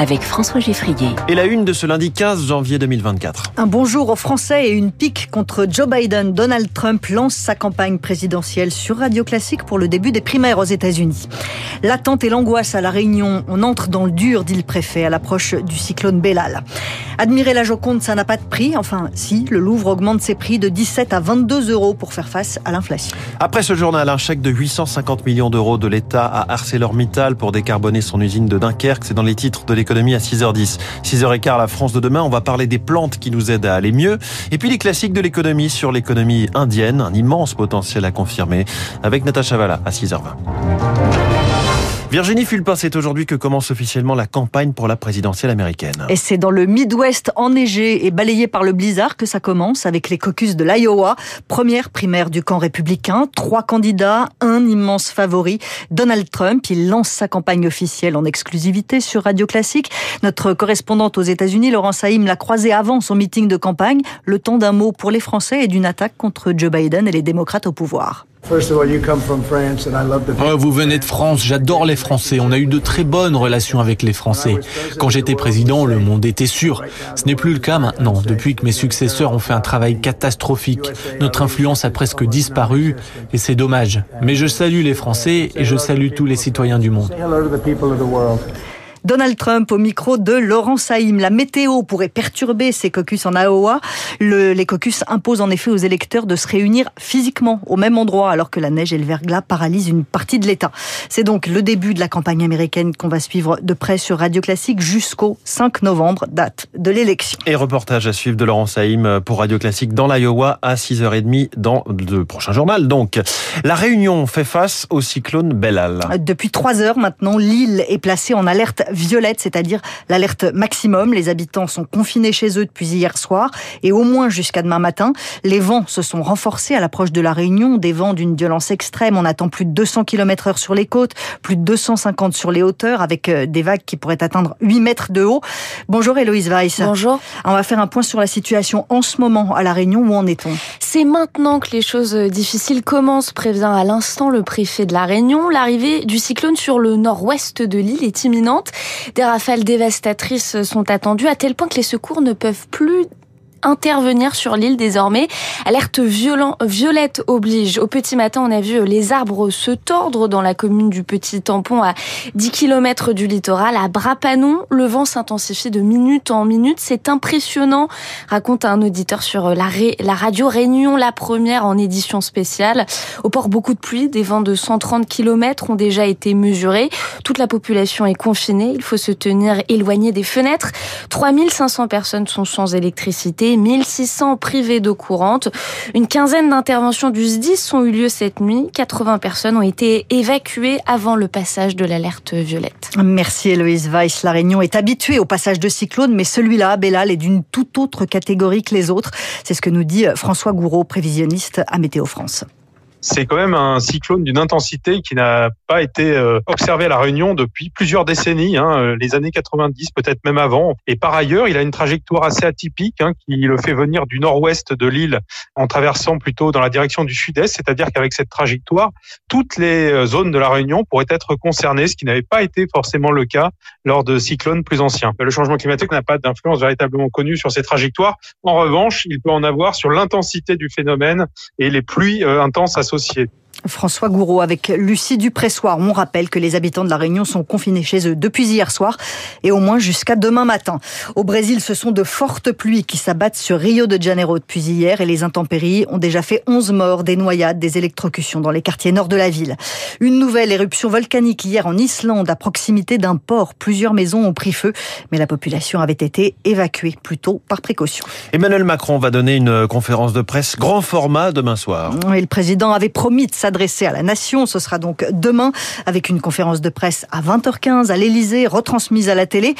avec François Geffrier. Et la une de ce lundi 15 janvier 2024. Un bonjour aux Français et une pique contre Joe Biden. Donald Trump lance sa campagne présidentielle sur Radio Classique pour le début des primaires aux États-Unis. L'attente et l'angoisse à La Réunion. On entre dans le dur, dit le préfet, à l'approche du cyclone Bellal. Admirer la Joconde, ça n'a pas de prix. Enfin, si, le Louvre augmente ses prix de 17 à 22 euros pour faire face à l'inflation. Après ce journal, un chèque de 850 millions d'euros de l'État à ArcelorMittal pour décarboner son usine de Dunkerque. C'est dans les titres de l'économie à 6h10. 6h15, la France de demain. On va parler des plantes qui nous aident à aller mieux. Et puis les classiques de l'économie sur l'économie indienne. Un immense potentiel à confirmer avec Natacha Valla à 6h20. Virginie Fulpin, c'est aujourd'hui que commence officiellement la campagne pour la présidentielle américaine. Et c'est dans le Midwest enneigé et balayé par le blizzard que ça commence avec les caucus de l'Iowa. Première primaire du camp républicain. Trois candidats, un immense favori. Donald Trump, il lance sa campagne officielle en exclusivité sur Radio Classique. Notre correspondante aux États-Unis, Laurence Saïm, l'a croisé avant son meeting de campagne. Le temps d'un mot pour les Français et d'une attaque contre Joe Biden et les démocrates au pouvoir. Oh, vous venez de France, j'adore les Français. On a eu de très bonnes relations avec les Français. Quand j'étais président, le monde était sûr. Ce n'est plus le cas maintenant. Depuis que mes successeurs ont fait un travail catastrophique, notre influence a presque disparu et c'est dommage. Mais je salue les Français et je salue tous les citoyens du monde. Donald Trump au micro de Laurent Saïm. La météo pourrait perturber ces caucus en Iowa. Le, les caucus imposent en effet aux électeurs de se réunir physiquement au même endroit alors que la neige et le verglas paralysent une partie de l'État. C'est donc le début de la campagne américaine qu'on va suivre de près sur Radio Classique jusqu'au 5 novembre, date de l'élection. Et reportage à suivre de Laurent Saïm pour Radio Classique dans l'Iowa à 6h30 dans le prochain journal. Donc, la Réunion fait face au cyclone Bellal. Depuis trois heures maintenant, l'île est placée en alerte violette, c'est-à-dire l'alerte maximum. Les habitants sont confinés chez eux depuis hier soir et au moins jusqu'à demain matin. Les vents se sont renforcés à l'approche de la Réunion, des vents d'une violence extrême. On attend plus de 200 km heure sur les côtes, plus de 250 sur les hauteurs, avec euh, des vagues qui pourraient atteindre 8 mètres de haut. Bonjour Héloïse Weiss. Bonjour. On va faire un point sur la situation en ce moment à la Réunion. Où en est-on? C'est maintenant que les choses difficiles commencent, prévient à l'instant le préfet de la Réunion. L'arrivée du cyclone sur le nord-ouest de l'île est imminente. Des rafales dévastatrices sont attendues à tel point que les secours ne peuvent plus intervenir sur l'île désormais. Alerte violent, violette oblige. Au petit matin, on a vu les arbres se tordre dans la commune du Petit Tampon à 10 km du littoral. À Brapanon, le vent s'intensifie de minute en minute. C'est impressionnant, raconte un auditeur sur la, la radio Réunion, la première en édition spéciale. Au port, beaucoup de pluie. Des vents de 130 km ont déjà été mesurés. Toute la population est confinée. Il faut se tenir éloigné des fenêtres. 3500 personnes sont sans électricité 1600 privés d'eau courante. Une quinzaine d'interventions du SDIS ont eu lieu cette nuit. 80 personnes ont été évacuées avant le passage de l'alerte violette. Merci Héloïse Weiss. La Réunion est habituée au passage de cyclones, mais celui-là, Bellal, est d'une toute autre catégorie que les autres. C'est ce que nous dit François Gouraud, prévisionniste à Météo France c'est quand même un cyclone d'une intensité qui n'a pas été euh, observé à la Réunion depuis plusieurs décennies, hein, euh, les années 90, peut-être même avant. Et par ailleurs, il a une trajectoire assez atypique hein, qui le fait venir du nord-ouest de l'île en traversant plutôt dans la direction du sud-est, c'est-à-dire qu'avec cette trajectoire, toutes les euh, zones de la Réunion pourraient être concernées, ce qui n'avait pas été forcément le cas lors de cyclones plus anciens. Le changement climatique n'a pas d'influence véritablement connue sur ces trajectoires. En revanche, il peut en avoir sur l'intensité du phénomène et les pluies intenses associées. François Gouraud avec Lucie Dupressoir. On rappelle que les habitants de la Réunion sont confinés chez eux depuis hier soir et au moins jusqu'à demain matin. Au Brésil, ce sont de fortes pluies qui s'abattent sur Rio de Janeiro depuis hier et les intempéries ont déjà fait 11 morts, des noyades, des électrocutions dans les quartiers nord de la ville. Une nouvelle éruption volcanique hier en Islande à proximité d'un port. Plusieurs maisons ont pris feu, mais la population avait été évacuée plutôt par précaution. Emmanuel Macron va donner une conférence de presse grand format demain soir. Et le président avait promis de s'adresser à la nation. Ce sera donc demain avec une conférence de presse à 20h15 à l'Elysée, retransmise à la télé.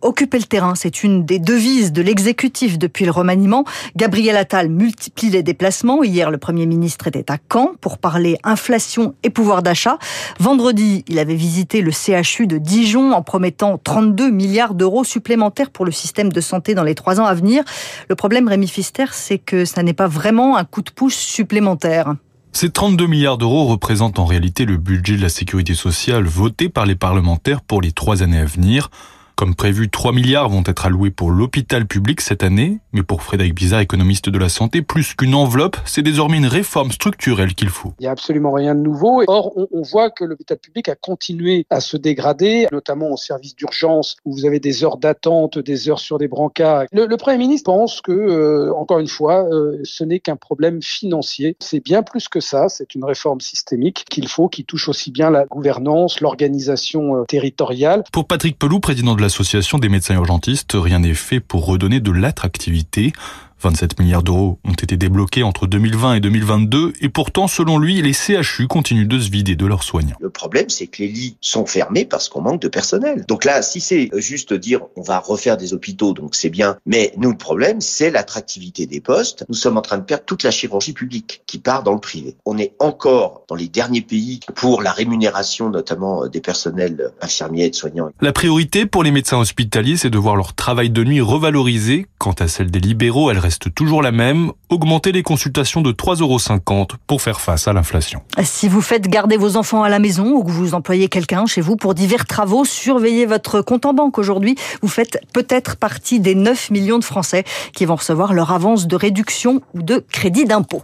Occuper le terrain, c'est une des devises de l'exécutif depuis le remaniement. Gabriel Attal multiplie les déplacements. Hier, le Premier ministre était à Caen pour parler inflation et pouvoir d'achat. Vendredi, il avait visité le CHU de Dijon en promettant 32 milliards d'euros supplémentaires pour le système de santé dans les trois ans à venir. Le problème, Rémi Fister, c'est que ça n'est pas vraiment un coup de pouce supplémentaire. Ces 32 milliards d'euros représentent en réalité le budget de la sécurité sociale voté par les parlementaires pour les trois années à venir. Comme prévu, 3 milliards vont être alloués pour l'hôpital public cette année, mais pour Frédéric Bizarre, économiste de la santé, plus qu'une enveloppe, c'est désormais une réforme structurelle qu'il faut. Il n'y a absolument rien de nouveau. Or, on, voit que l'hôpital public a continué à se dégrader, notamment au service d'urgence, où vous avez des heures d'attente, des heures sur des brancards. Le, le Premier ministre pense que, euh, encore une fois, euh, ce n'est qu'un problème financier. C'est bien plus que ça. C'est une réforme systémique qu'il faut, qui touche aussi bien la gouvernance, l'organisation euh, territoriale. Pour Patrick Pelou, président de l'association des médecins urgentistes, rien n'est fait pour redonner de l'attractivité. 27 milliards d'euros ont été débloqués entre 2020 et 2022 et pourtant, selon lui, les CHU continuent de se vider de leurs soignants. Le problème, c'est que les lits sont fermés parce qu'on manque de personnel. Donc là, si c'est juste dire on va refaire des hôpitaux, donc c'est bien, mais nous, le problème, c'est l'attractivité des postes. Nous sommes en train de perdre toute la chirurgie publique qui part dans le privé. On est encore dans les derniers pays pour la rémunération, notamment des personnels infirmiers et soignants. La priorité pour les médecins hospitaliers, c'est de voir leur travail de nuit revalorisé. Quant à celle des libéraux, elle reste toujours la même, augmenter les consultations de 3,50 euros pour faire face à l'inflation. Si vous faites garder vos enfants à la maison ou que vous employez quelqu'un chez vous pour divers travaux, surveillez votre compte en banque aujourd'hui. Vous faites peut-être partie des 9 millions de Français qui vont recevoir leur avance de réduction ou de crédit d'impôt.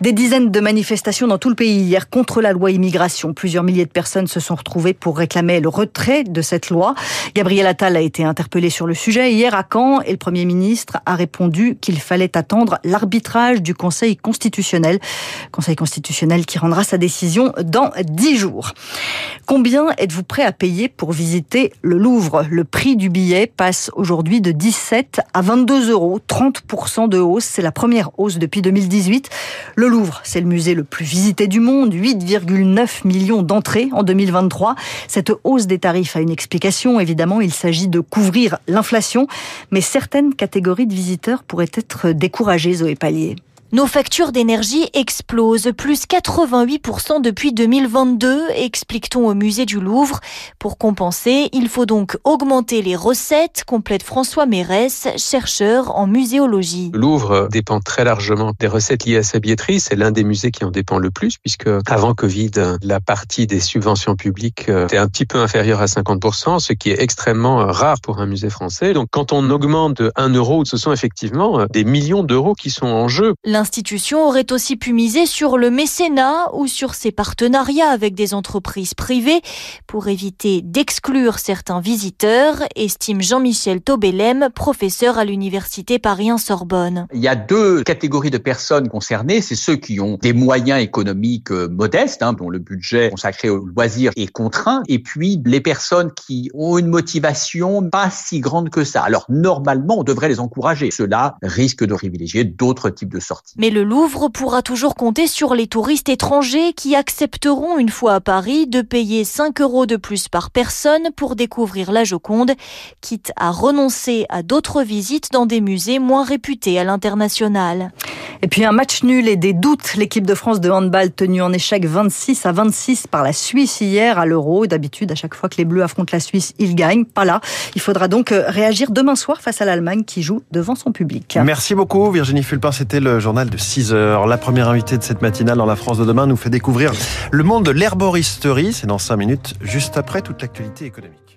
Des dizaines de manifestations dans tout le pays hier contre la loi immigration. Plusieurs milliers de personnes se sont retrouvées pour réclamer le retrait de cette loi. Gabriel Attal a été interpellé sur le sujet hier à Caen et le Premier ministre a répondu qu'il fallait attendre l'arbitrage du Conseil constitutionnel. Conseil constitutionnel qui rendra sa décision dans dix jours. Combien êtes-vous prêt à payer pour visiter le Louvre? Le prix du billet passe aujourd'hui de 17 à 22 euros, 30% de hausse. C'est la première hausse depuis 2018. Le Louvre, c'est le musée le plus visité du monde, 8,9 millions d'entrées en 2023. Cette hausse des tarifs a une explication, évidemment, il s'agit de couvrir l'inflation, mais certaines catégories de visiteurs pourraient être découragées, Zoé Pallier. Nos factures d'énergie explosent, plus 88% depuis 2022, explique-t-on au musée du Louvre. Pour compenser, il faut donc augmenter les recettes, complète François Mérès, chercheur en muséologie. Le Louvre dépend très largement des recettes liées à sa billetterie. C'est l'un des musées qui en dépend le plus, puisque avant Covid, la partie des subventions publiques était un petit peu inférieure à 50%, ce qui est extrêmement rare pour un musée français. Donc quand on augmente de 1 euro, ce sont effectivement des millions d'euros qui sont en jeu. L'institution aurait aussi pu miser sur le mécénat ou sur ses partenariats avec des entreprises privées pour éviter d'exclure certains visiteurs, estime Jean-Michel Tobelem, professeur à l'université Paris-Sorbonne. Il y a deux catégories de personnes concernées, c'est ceux qui ont des moyens économiques modestes, hein, dont le budget consacré aux loisirs est contraint, et puis les personnes qui ont une motivation pas si grande que ça. Alors normalement, on devrait les encourager. Cela risque de privilégier d'autres types de sorties. Mais le Louvre pourra toujours compter sur les touristes étrangers qui accepteront une fois à Paris de payer 5 euros de plus par personne pour découvrir la Joconde, quitte à renoncer à d'autres visites dans des musées moins réputés à l'international. Et puis un match nul et des doutes. L'équipe de France de handball tenue en échec 26 à 26 par la Suisse hier à l'Euro. D'habitude, à chaque fois que les Bleus affrontent la Suisse, ils gagnent. Pas là. Il faudra donc réagir demain soir face à l'Allemagne qui joue devant son public. Merci beaucoup Virginie Fulpin. C'était le de 6 heures. La première invitée de cette matinale dans la France de demain nous fait découvrir le monde de l'herboristerie. C'est dans 5 minutes, juste après toute l'actualité économique.